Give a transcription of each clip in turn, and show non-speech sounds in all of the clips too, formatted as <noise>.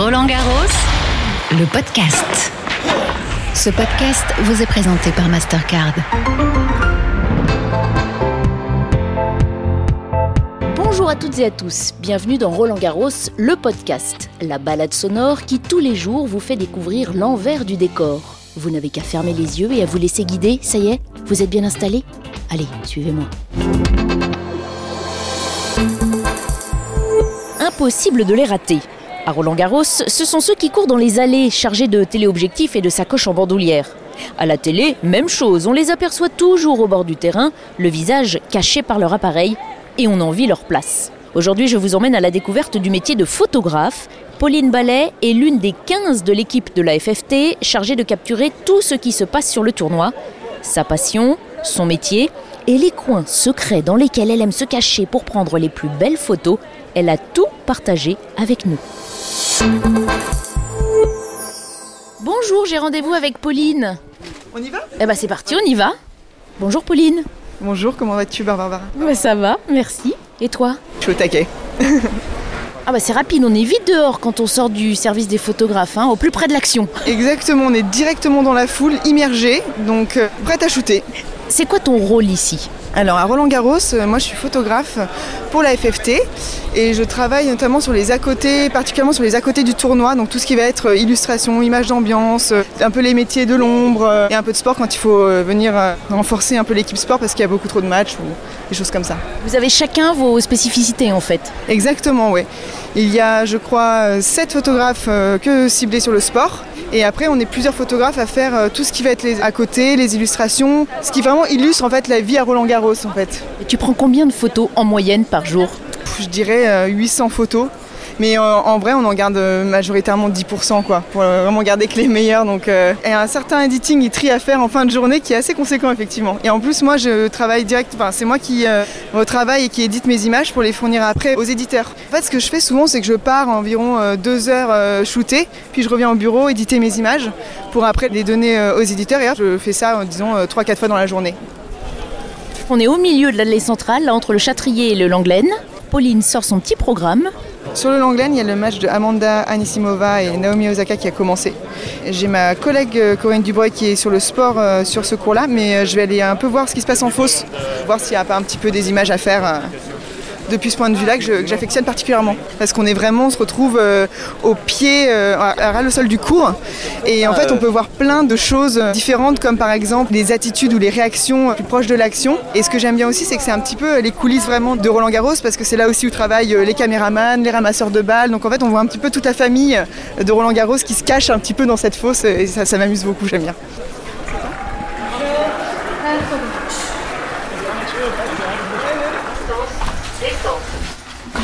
Roland Garros, le podcast. Ce podcast vous est présenté par Mastercard. Bonjour à toutes et à tous, bienvenue dans Roland Garros, le podcast, la balade sonore qui tous les jours vous fait découvrir l'envers du décor. Vous n'avez qu'à fermer les yeux et à vous laisser guider, ça y est, vous êtes bien installé? Allez, suivez-moi. Impossible de les rater. À Roland Garros, ce sont ceux qui courent dans les allées chargés de téléobjectifs et de sacoches en bandoulière. À la télé, même chose, on les aperçoit toujours au bord du terrain, le visage caché par leur appareil, et on envie leur place. Aujourd'hui, je vous emmène à la découverte du métier de photographe. Pauline Ballet est l'une des 15 de l'équipe de la FFT chargée de capturer tout ce qui se passe sur le tournoi. Sa passion, son métier et les coins secrets dans lesquels elle aime se cacher pour prendre les plus belles photos, elle a tout partagé avec nous. Bonjour, j'ai rendez-vous avec Pauline. On y va? Eh ben c'est parti, on y va. Bonjour Pauline. Bonjour, comment vas-tu Barbara? Bah, ça va, merci. Et toi? Je suis au taquet. <laughs> Ah bah c'est rapide, on est vite dehors quand on sort du service des photographes, hein, au plus près de l'action. Exactement, on est directement dans la foule, immergé, donc euh, prête à shooter. C'est quoi ton rôle ici? Alors à Roland Garros, euh, moi je suis photographe pour la FFT et je travaille notamment sur les à côté, particulièrement sur les à côté du tournoi, donc tout ce qui va être euh, illustration, image d'ambiance, euh, un peu les métiers de l'ombre et un peu de sport quand il faut venir renforcer un peu l'équipe sport parce qu'il y a beaucoup trop de matchs ou des choses comme ça. Vous avez chacun vos spécificités en fait. Exactement, oui. Il y a, je crois, euh, sept photographes que ciblés sur le sport. Et après, on est plusieurs photographes à faire euh, tout ce qui va être les à côté, les illustrations, ce qui vraiment illustre en fait la vie à Roland Garros en fait. Et tu prends combien de photos en moyenne par jour? Pff, Je dirais euh, 800 photos. Mais euh, en vrai, on en garde euh, majoritairement 10% quoi, pour euh, vraiment garder que les meilleurs. Donc, et un certain editing et tri à faire en fin de journée qui est assez conséquent effectivement. Et en plus, moi, je travaille direct. Enfin, c'est moi qui retravaille et qui édite mes images pour les fournir après aux éditeurs. En fait, ce que je fais souvent, c'est que je pars environ deux heures shooter, puis je reviens au bureau éditer mes images pour après les donner aux éditeurs. Et je fais ça, disons, euh, trois, quatre fois dans la journée. On est au milieu de l'allée centrale, là, entre le Châtrier et le Langlaine. Pauline sort son petit programme. Sur le Langlaine, il y a le match de Amanda Anisimova et Naomi Osaka qui a commencé. J'ai ma collègue euh, Corinne Dubois qui est sur le sport euh, sur ce cours-là, mais euh, je vais aller un peu voir ce qui se passe en fosse, voir s'il n'y a pas un petit peu des images à faire depuis ce point de vue-là que j'affectionne particulièrement. Parce qu'on est vraiment, on se retrouve euh, au pied, euh, à, ras le sol du cours, et en fait on peut voir plein de choses différentes, comme par exemple les attitudes ou les réactions plus proches de l'action. Et ce que j'aime bien aussi, c'est que c'est un petit peu les coulisses vraiment de Roland Garros, parce que c'est là aussi où travaillent euh, les caméramans, les ramasseurs de balles. Donc en fait, on voit un petit peu toute la famille de Roland Garros qui se cache un petit peu dans cette fosse, et ça, ça m'amuse beaucoup, j'aime bien.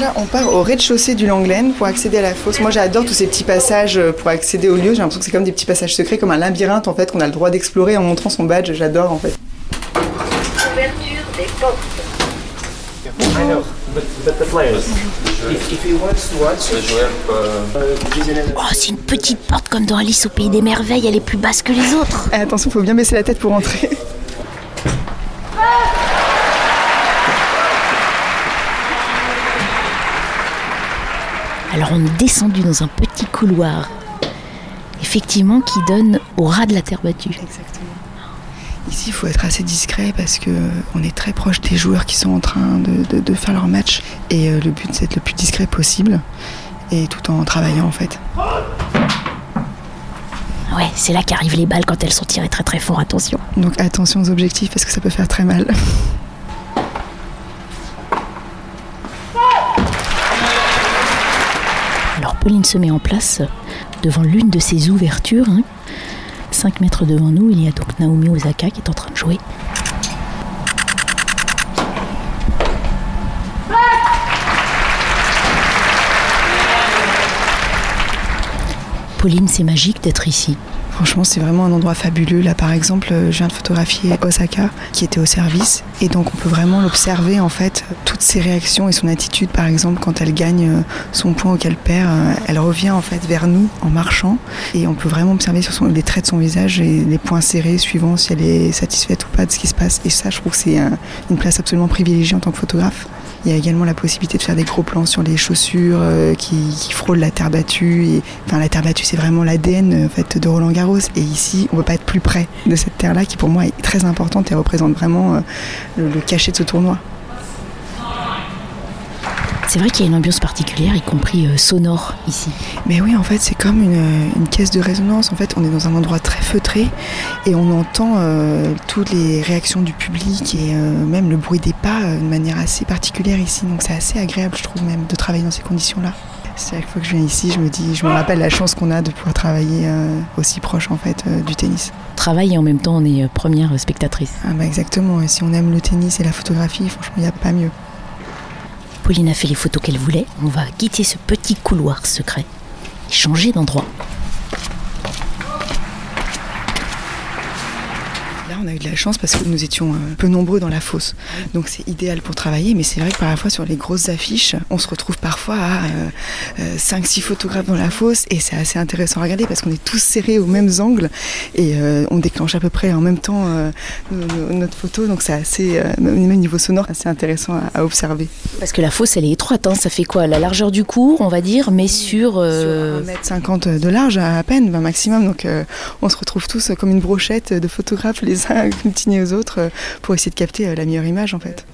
Là, on part au rez-de-chaussée du Langlaine pour accéder à la fosse. Moi, j'adore tous ces petits passages euh, pour accéder au lieu. J'ai l'impression que c'est comme des petits passages secrets, comme un labyrinthe en fait, qu'on a le droit d'explorer en montrant son badge. J'adore en fait. Oh, c'est une petite porte comme dans Alice au Pays des Merveilles, elle est plus basse que les autres. Eh, attention, faut bien baisser la tête pour entrer. <laughs> Alors on est descendu dans un petit couloir, effectivement, qui donne au ras de la terre battue. Exactement. Ici, il faut être assez discret parce que on est très proche des joueurs qui sont en train de, de- de faire leur match. Et euh, le but, c'est d'être le plus discret possible et tout en travaillant en fait. Ouais, c'est là qu'arrivent les balles quand elles sont tirées très très fort, attention. Donc attention aux objectifs parce que ça peut faire très mal. <laughs> Alors Pauline se met en place devant l'une de ces ouvertures. 5 mètres devant nous, il y a donc Naomi Osaka qui est en train de jouer. Pauline, c'est magique d'être ici. Franchement, c'est vraiment un endroit fabuleux. Là, par exemple, euh, je viens de photographier Osaka, qui était au service. Et donc, on peut vraiment l'observer, en fait, toutes ses réactions et son attitude. Par exemple, quand elle gagne euh, son point ou qu'elle perd, euh, elle revient, en fait, vers nous en marchant. Et on peut vraiment observer sur les traits de son visage et les points serrés, suivant si elle est satisfaite ou pas de ce qui se passe. Et ça, je trouve que c'est un- une place absolument privilégiée en tant que photographe. Il y a également la possibilité de faire des gros plans sur les chaussures euh, qui, frôlent la terre battue. Enfin, la terre battue, c'est vraiment l'ADN en fait, de Roland Garros. Et ici, on ne peut pas être plus près de cette terre-là qui, pour moi, est très importante et représente vraiment euh, le cachet de ce tournoi. C'est vrai qu'il y a une ambiance particulière, y compris euh, sonore ici. Mais oui, en fait, c'est comme une, une, caisse de résonance. En fait, on est dans un endroit très feutré et on entend euh, toutes les réactions du public et euh, même le bruit des pas euh, de manière assez particulière ici. Donc c'est assez agréable, je trouve, même de travailler dans ces conditions-là. Chaque fois que je viens ici, je me dis, je me rappelle la chance qu'on a de pouvoir travailler euh, aussi proche en fait du tennis. Travaille et en même temps, on est première spectatrice. Ah bah exactement. Et si on aime le tennis et la photographie, franchement, il n'y a pas mieux. Pauline a fait les photos qu'elle voulait. On va quitter ce petit couloir secret et changer d'endroit. Là, on a eu de la chance parce que nous étions peu nombreux dans la fosse. Donc c'est idéal pour travailler, mais c'est vrai que parfois sur les grosses affiches, on se retrouve parfois à euh, 5-6 photographes dans la fosse et c'est assez intéressant à regarder parce qu'on est tous serrés aux mêmes angles et euh, on déclenche à peu près en même temps euh, notre photo. Donc c'est assez, euh, même niveau sonore, assez intéressant à, observer. Parce que la fosse, elle est étroite, hein. ça fait quoi? La largeur du cours, on va dire, mais sur... Euh, sur 1m50 de large à peine, ben maximum. Donc euh, on se retrouve tous comme une brochette de photographes les agglutiner aux autres pour essayer de capter la meilleure image en fait.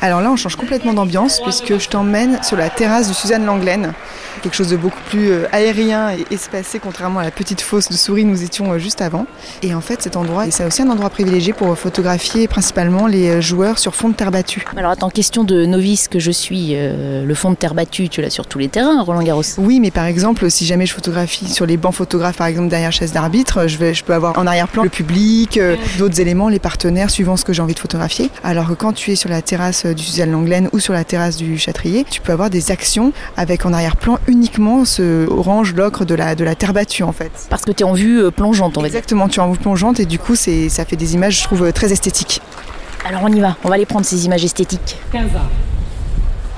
Alors là, on change complètement d'ambiance puisque je t'emmène sur la terrasse de Suzanne Langlaine, quelque chose de beaucoup plus aérien et espacé contrairement à la petite fosse de souris nous étions juste avant. Et en fait, cet endroit, c'est aussi un endroit privilégié pour photographier principalement les joueurs sur fond de terre battue. Alors attends, question de novice que je suis, euh, le fond de terre battue, tu l'as sur tous les terrains, Roland Garros Oui, mais par exemple, si jamais je photographie sur les bancs photographes, par exemple derrière chaise d'arbitre, je, vais, je peux avoir en arrière-plan le public, euh, d'autres éléments, les partenaires, suivant ce que j'ai envie de photographier. Alors que quand tu es sur la terrasse du Suzanne Langlaine ou sur la terrasse du Châtrier, tu peux avoir des actions avec en arrière-plan uniquement ce orange l'ocre de la, de la terre battue en fait. Parce que tu es en vue euh, plongeante, on va dire. Exactement, tu es en vue plongeante et du coup c'est, ça fait des images, je trouve, très esthétiques. Alors on y va, on va aller prendre ces images esthétiques. 15 ans.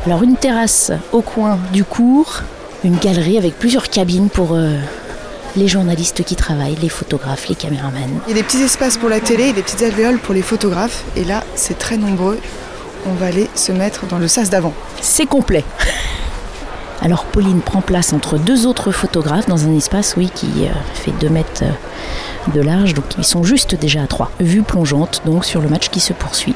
Alors une terrasse au coin du cours, une galerie avec plusieurs cabines pour euh, les journalistes qui travaillent, les photographes, les caméramans. Il y a des petits espaces pour la télé et des petites alvéoles pour les photographes et là c'est très nombreux on va aller se mettre dans le sas d'avant. C'est complet. Alors Pauline prend place entre deux autres photographes dans un espace oui, qui euh, fait 2 mètres euh, de large, donc ils sont juste déjà à 3. Vue plongeante donc sur le match qui se poursuit.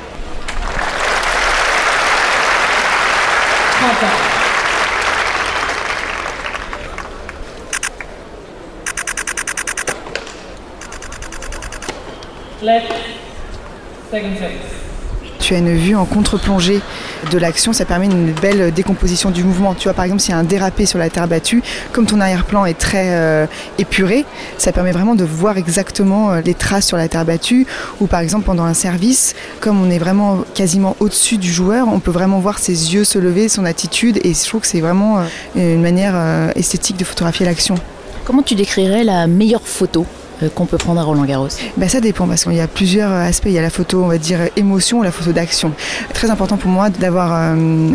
Left, second six tu as une vue en contre-plongée de l'action, ça permet une belle décomposition du mouvement. Tu vois, par exemple, s'il y a un dérapé sur la terre battue, comme ton arrière-plan est très euh, épuré, ça permet vraiment de voir exactement euh, les traces sur la terre battue. Ou par exemple, pendant un service, comme on est vraiment quasiment au-dessus du joueur, on peut vraiment voir ses yeux se lever, son attitude, et je trouve que c'est vraiment euh, une manière esthétique de photographier l'action. Comment tu décrirais la meilleure photo? Qu'on peut prendre à Roland Garros ben Ça dépend parce qu'il y a plusieurs aspects. Il y a la photo, on va dire, émotion ou la photo d'action. Très important pour moi d'avoir euh,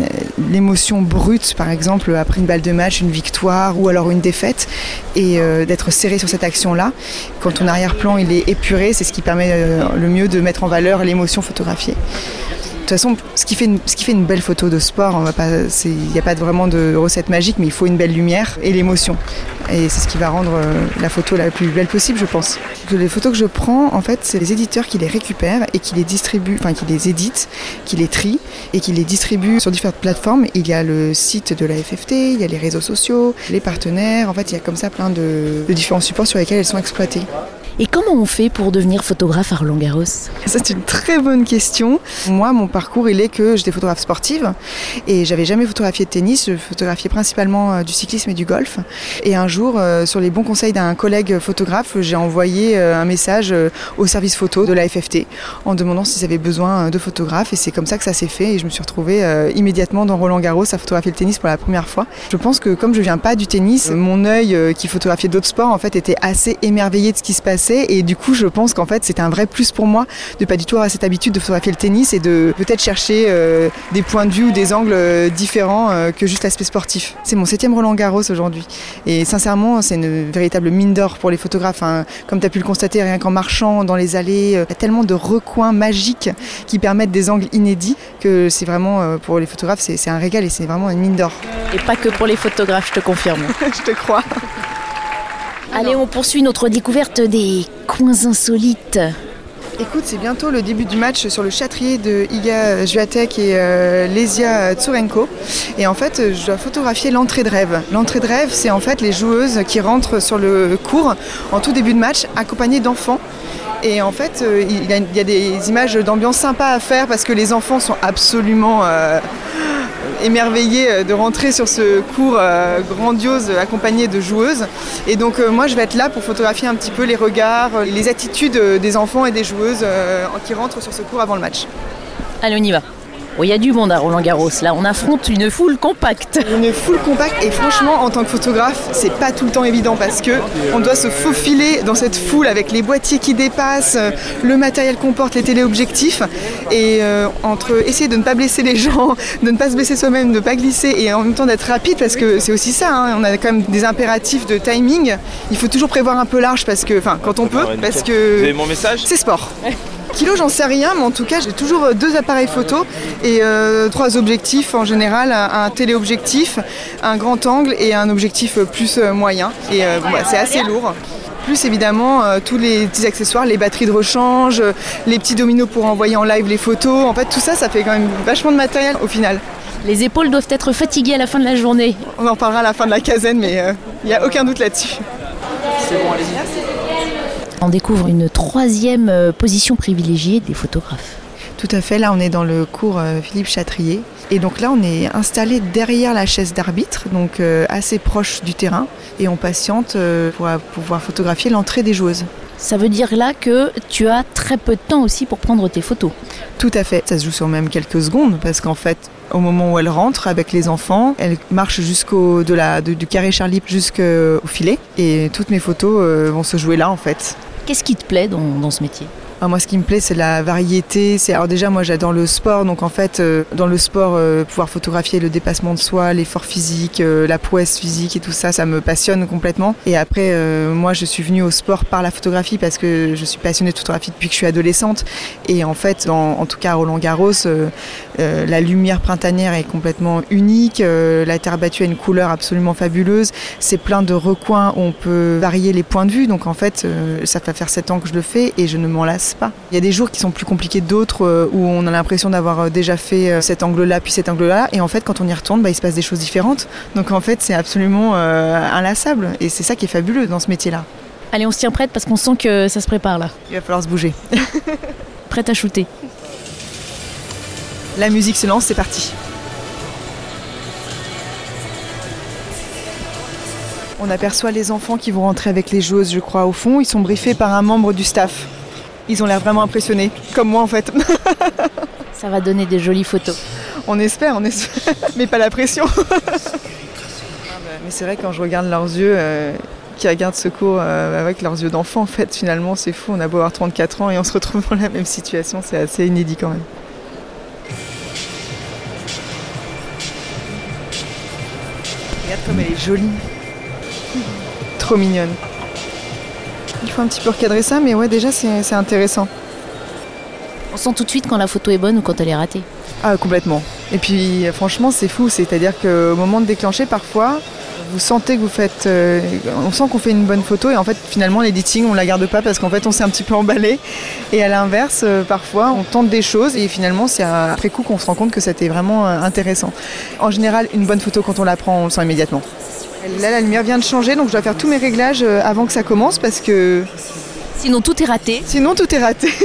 l'émotion brute, par exemple, après une balle de match, une victoire ou alors une défaite, et euh, d'être serré sur cette action-là. Quand ton arrière-plan il est épuré, c'est ce qui permet euh, le mieux de mettre en valeur l'émotion photographiée. De toute façon, ce qui fait une, ce qui fait une belle photo de sport, il n'y a pas vraiment de recette magique, mais il faut une belle lumière et l'émotion. Et c'est ce qui va rendre euh, la photo la plus belle possible, je pense. Les photos que je prends, en fait, c'est les éditeurs qui les récupèrent et qui les distribuent, enfin qui les éditent, qui les trient et qui les distribuent sur différentes plateformes. Il y a le site de la FFT, il y a les réseaux sociaux, les partenaires. En fait, il y a comme ça plein de, de différents supports sur lesquels elles sont exploitées. Et comment on fait pour devenir photographe à Roland Garros C'est une très bonne question. Moi, mon parcours, il est que j'étais photographe sportive et j'avais jamais photographié de tennis. Je photographiais principalement du cyclisme et du golf. Et un jour, euh, sur les bons conseils d'un collègue photographe, j'ai envoyé euh, un message euh, au service photo de la FFT en demandant s'ils avaient besoin de photographes. Et c'est comme ça que ça s'est fait. Et je me suis retrouvée immédiatement dans Roland Garros à photographier le tennis pour la première fois. Je pense que comme je viens pas du tennis, mon œil qui photographiait d'autres sports en fait était assez émerveillé de ce qui se passait et du coup je pense qu'en fait c'était un vrai plus pour moi de pas du tout avoir cette habitude de photographier le tennis et de peut-être chercher euh, des points de vue ou des angles euh, différents euh, que juste l'aspect sportif. C'est mon septième Roland Garros aujourd'hui et sincèrement c'est une véritable mine d'or pour les photographes. hein. Comme tu as pu le constater rien qu'en marchant dans les allées, euh, il y a tellement de recoins magiques qui permettent des angles inédits que c'est vraiment pour les photographes c'est c'est un régal et c'est vraiment une mine d'or. Et pas que pour les photographes, je te confirme. <laughs> je te crois. Allez, on poursuit notre découverte des coins insolites. Écoute, c'est bientôt le début du match sur le châtrier de Iga Swiatek et euh, Lesia Tsurenko. Et en fait, je dois photographier l'entrée de rêve. L'entrée de rêve, c'est en fait les joueuses qui rentrent sur le court en tout début de match, accompagnées d'enfants. Et en fait, euh, il y, a, des images d'ambiance sympas à faire parce que les enfants sont absolument euh, émerveillés euh, de rentrer sur ce cours euh, grandiose accompagné de joueuses. Et donc euh, moi, je vais être là pour photographier un petit peu les regards, les attitudes des enfants et des joueuses qui rentrent sur ce cours avant le match. Allez, on y va. Bon, il y a du monde à Roland Garros. Là, on affronte une foule compacte. Une foule compacte et franchement en tant que photographe c'est pas tout le temps évident parce que on doit se faufiler dans cette foule avec les boîtiers qui dépassent, euh, le matériel qu'on porte, les téléobjectifs et euh, entre essayer de ne pas blesser les gens, <laughs> de ne pas se blesser soi-même, de ne pas glisser et en même temps d'être rapide parce que c'est aussi ça, hein, on a quand même des impératifs de timing. Il faut toujours prévoir un peu large parce que, enfin quand on peut, parce Vous avez que mon message? c'est sport. <laughs> Kilo, j'en sais rien, mais en tout cas, j'ai toujours euh, deux appareils photo et euh, trois objectifs en général un, téléobjectif, un grand angle et un objectif euh, plus moyen. Et euh, bon, bah, c'est assez lourd. Plus évidemment euh, tous les petits accessoires, les batteries de rechange, les petits dominos pour envoyer en live les photos. En fait, tout ça, ça fait quand même vachement de matériel au final. Les épaules doivent être fatiguées à la fin de la journée. On en parlera à la fin de la quinzaine, mais il n'y a aucun doute là-dessus. On découvre une troisième euh, position privilégiée des photographes. Tout à fait, là on est dans le cours euh, Philippe Châtrier. Et donc là on est installé derrière la chaise d'arbitre, donc euh, assez proche du terrain. Et on patiente pour pouvoir photographier l'entrée des joueuses. Ça veut dire là que tu as très peu de temps aussi pour prendre tes photos. Tout à fait, ça se joue sur même quelques secondes parce qu'en fait, au moment où elle rentre avec les enfants, elle marche jusqu'au de la, de- du carré Charlie jusqu'au filet. Et toutes mes photos vont se jouer là en fait. Qu'est-ce qui te plaît dans, ce métier? Ah, moi, ce qui me plaît, c'est la variété. Alors déjà, moi, j'adore le sport, donc en fait, euh, dans le sport, euh, pouvoir photographier le dépassement de soi, l'effort physique, euh, la prouesse physique et tout ça, ça me passionne complètement. Et après, moi, je suis venue au sport par la photographie parce que je suis passionnée de photographie depuis que je suis adolescente. Et en fait, en tout cas, Roland Garros, la lumière printanière est complètement unique. la terre battue a une couleur absolument fabuleuse. C'est plein de recoins où on peut varier les points de vue. Donc en fait, ça va faire sept ans que je le fais et je ne m'en lasse pas. Il y a des jours qui sont plus compliqués que d'autres euh, où on a l'impression d'avoir euh, déjà fait euh, cet angle-là puis cet angle-là. Et en fait, quand on y retourne, bah, il se passe des choses différentes. Donc en fait, c'est absolument euh, inlassable. Et c'est ça qui est fabuleux dans ce métier-là. Allez, on se tient prête parce qu'on sent que ça se prépare là. Il va falloir se bouger. <laughs> Prête à shooter. La musique se lance, c'est parti. On aperçoit les enfants qui vont rentrer avec les joueuses, je crois, au fond. Ils sont briefés par un membre du staff. Ils ont l'air vraiment impressionnés, comme moi en fait. <laughs> Ça va donner des jolies photos. on espère, on espère, <laughs> mais pas la pression. mais c'est vrai quand je regarde leurs yeux, euh, qui regardent ce cours euh, avec leurs yeux d'enfant, en fait, finalement, c'est fou. On a beau avoir 34 ans et on se retrouve dans la même situation, c'est assez inédit quand même. Regarde comme elle est jolie. Trop mignonne. Il faut un petit peu recadrer ça, mais ouais, déjà, c'est intéressant. On sent tout de suite quand la photo est bonne ou quand elle est ratée. Ah, complètement. Et puis, franchement, c'est fou. C'est-à-dire qu'au moment de déclencher, parfois, vous sentez que vous faites. euh, on sent qu'on fait une bonne photo et en fait, finalement, l'editing, on la garde pas parce qu'en fait, on s'est un petit peu emballé. Et à l'inverse, euh, parfois, on tente des choses et finalement, c'est après coup qu'on se rend compte que c'était vraiment euh, intéressant. En général, une bonne photo, quand on la prend, on le sent immédiatement. Là, la lumière vient de changer, donc je dois faire tous mes réglages euh, avant que ça commence parce que Sinon, tout est raté. sinon, tout est raté. <laughs>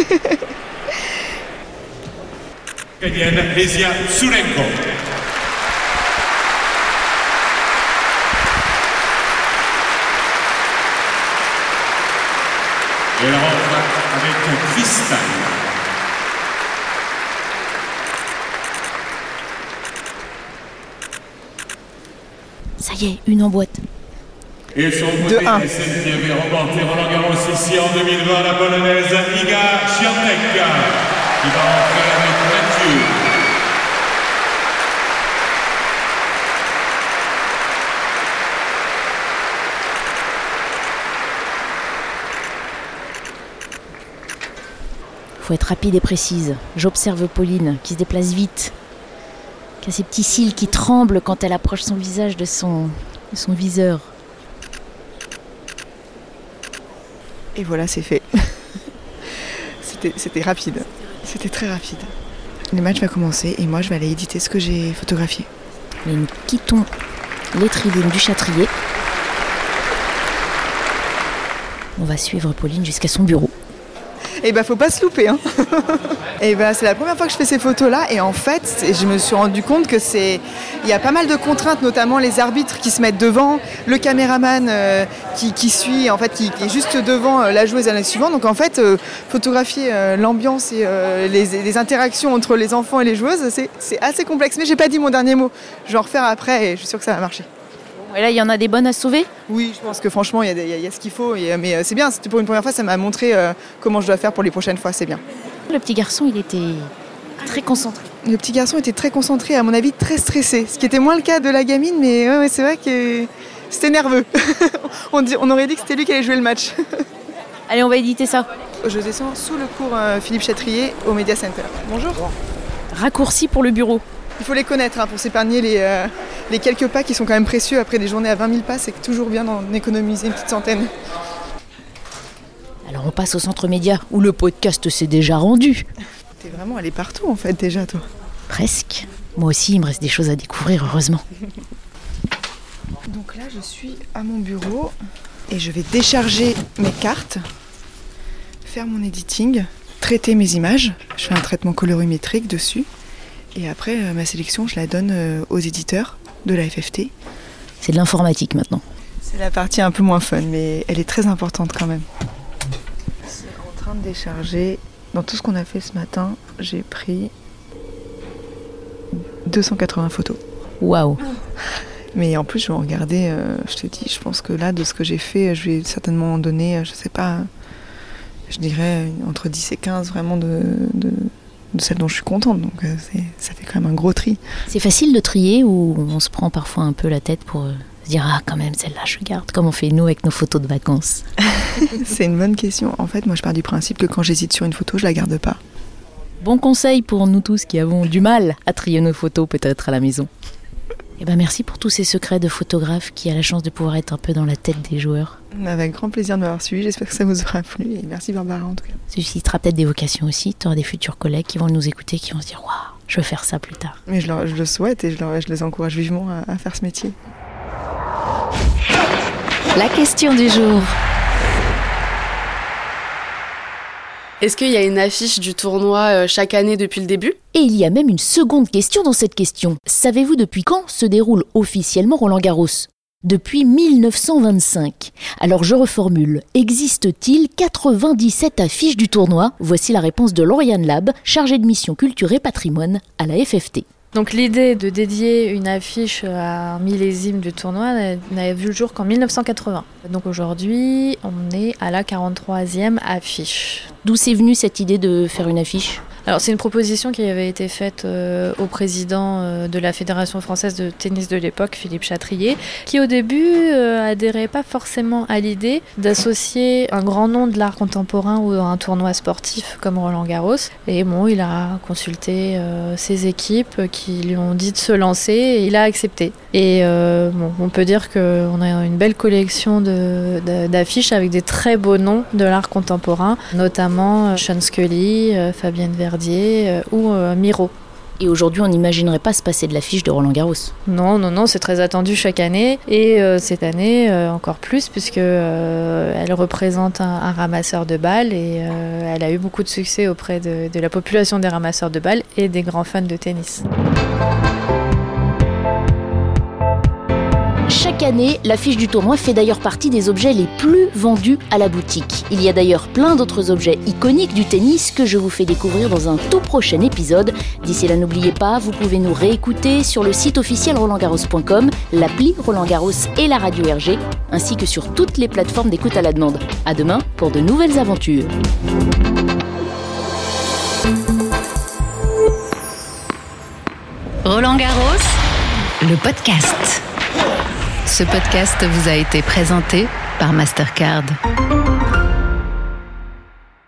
Et elle rentre avec Cristal. Y est, une en boîte. Et son De côté, un. celle qui avait remporté Roland Garros ici en 2020, la polonaise Iga Świątek, qui va entrer avec Mathieu. Faut être rapide et précise. J'observe Pauline, qui se déplace vite, qui a ses petits cils qui tremblent quand elle approche son visage de son, de son viseur. Et voilà, c'est fait. <laughs> C'était c'était rapide. C'était très rapide. Le match va commencer et moi je vais aller éditer ce que j'ai photographié. Mais nous quittons les tribunes du Châtrier. On va suivre Pauline jusqu'à son bureau. Et bah faut pas se louper. Hein. <laughs> et bah c'est la première fois que je fais ces photos là et en fait je me suis rendu compte que c'est il y a pas mal de contraintes, notamment les arbitres qui se mettent devant, le caméraman euh, qui, suit en fait qui, est juste devant euh, la joueuse à la suivante. Donc en fait euh, photographier l'ambiance et les, interactions entre les enfants et les joueuses c'est c'est assez complexe. Mais j'ai pas dit mon dernier mot. Je vais en refaire après et je suis sûre que ça va marcher. Et là, il y en a des bonnes à sauver? Oui, je pense que franchement, il y, a des- il y a- il y a ce qu'il faut. et, mais euh, c'est bien, c'était pour une première fois, ça m'a montré euh, comment je dois faire pour les prochaines fois, c'est bien. Le petit garçon, il était très concentré. Le petit garçon était très concentré, à mon avis très stressé, ce qui était moins le cas de la gamine, mais ouais, ouais, c'est vrai que c'était nerveux. <laughs> on, dit- on aurait dit que c'était lui qui allait jouer le match. <laughs> Allez, on va éditer ça. Je descends sous le cours euh, Philippe Chatrier au Media Center. Bonjour. Raccourci pour le bureau. Il faut les connaître hein, pour s'épargner les, euh, les quelques pas qui sont quand même précieux après des journées à 20 000 pas, c'est toujours bien d'en économiser une petite centaine. Alors on passe au centre média où le podcast s'est déjà rendu. T'es vraiment allé partout en fait déjà toi. Presque. Moi aussi, il me reste des choses à découvrir, heureusement. Donc là, je suis à mon bureau et je vais décharger mes cartes, faire mon editing, traiter mes images. Je fais un traitement colorimétrique dessus. Et après, euh, ma sélection, je la donne euh, aux éditeurs de la FFT. C'est de l'informatique maintenant. C'est la partie un peu moins fun, mais elle est très importante quand même. C'est en train de décharger. Dans tout ce qu'on a fait ce matin, j'ai pris 280 photos. Waouh. Mais en plus, je vais en regarder, euh, je te dis, je pense que là, de ce que j'ai fait, je vais certainement en donner, je sais pas, je dirais entre 10 et 15 vraiment de, de, de celles dont je suis contente. Donc euh, ça fait quand même un gros tri. C'est facile de trier ou on se prend parfois un peu la tête pour euh, se dire Ah, quand même, celle-là, je garde, comme on fait nous avec nos photos de vacances. <laughs> c'est une bonne question. En fait, moi, je pars du principe que quand j'hésite sur une photo, je la garde pas. Bon conseil pour nous tous qui avons du mal à trier nos photos peut-être à la maison. Eh ben merci pour tous ces secrets de photographe qui a la chance de pouvoir être un peu dans la tête des joueurs. Avec grand plaisir de m'avoir suivi. J'espère que ça vous aura plu. Et merci Barbara en tout cas. Ça suscitera peut-être des vocations aussi. Tu auras des futurs collègues qui vont nous écouter, qui vont se dire Waouh, je veux faire ça plus tard. Mais je, leur- je le souhaite et je, leur- je les encourage vivement à- à faire ce métier. La question du jour. Est-ce qu'il y a une affiche du tournoi euh, chaque année depuis le début? Et il y a même une seconde question dans cette question. Savez-vous depuis quand se déroule officiellement Roland Garros? Depuis 1925. Alors je reformule. Existe-t-il 97 affiches du tournoi? Voici la réponse de Lauriane Lab, chargée de mission culture et patrimoine à la FFT. Donc l'idée de dédier une affiche à un millésime du tournoi n'a- n'avait vu le jour qu'en 1980. Donc aujourd'hui, on est à la 43e affiche. D'où c'est venu cette idée de faire une affiche? Alors c'est une proposition qui avait été faite euh, au président euh, de la Fédération française de tennis de l'époque, Philippe Chatrier, qui au début euh, adhérait pas forcément à l'idée d'associer un grand nom de l'art contemporain ou un tournoi sportif comme Roland Garros. Et bon, il a consulté ses équipes qui lui ont dit de se lancer et il a accepté. Et euh, bon, on peut dire qu'on a une belle collection de- de- d'affiches avec des très beaux noms de l'art contemporain, notamment euh, Sean Scully, euh, Fabienne Verdier ou Miro. Et aujourd'hui, on n'imaginerait pas se passer de l'affiche de Roland Garros. Non, non, non, c'est très attendu chaque année. Et euh, cette année, euh, encore plus, puisque euh, elle représente un, un ramasseur de balles et elle a eu beaucoup de succès auprès de, de la population des ramasseurs de balles et des grands fans de tennis. Chaque année, l'affiche du tournoi fait d'ailleurs partie des objets les plus vendus à la boutique. Il y a d'ailleurs plein d'autres objets iconiques du tennis que je vous fais découvrir dans un tout prochain épisode. D'ici là, n'oubliez pas, vous pouvez nous réécouter sur le site officiel rolandgarros.com, l'appli Roland Garros et la radio RG, ainsi que sur toutes les plateformes d'écoute à la demande. À demain pour de nouvelles aventures. Roland Garros, le podcast. Ce podcast vous a été présenté par Mastercard.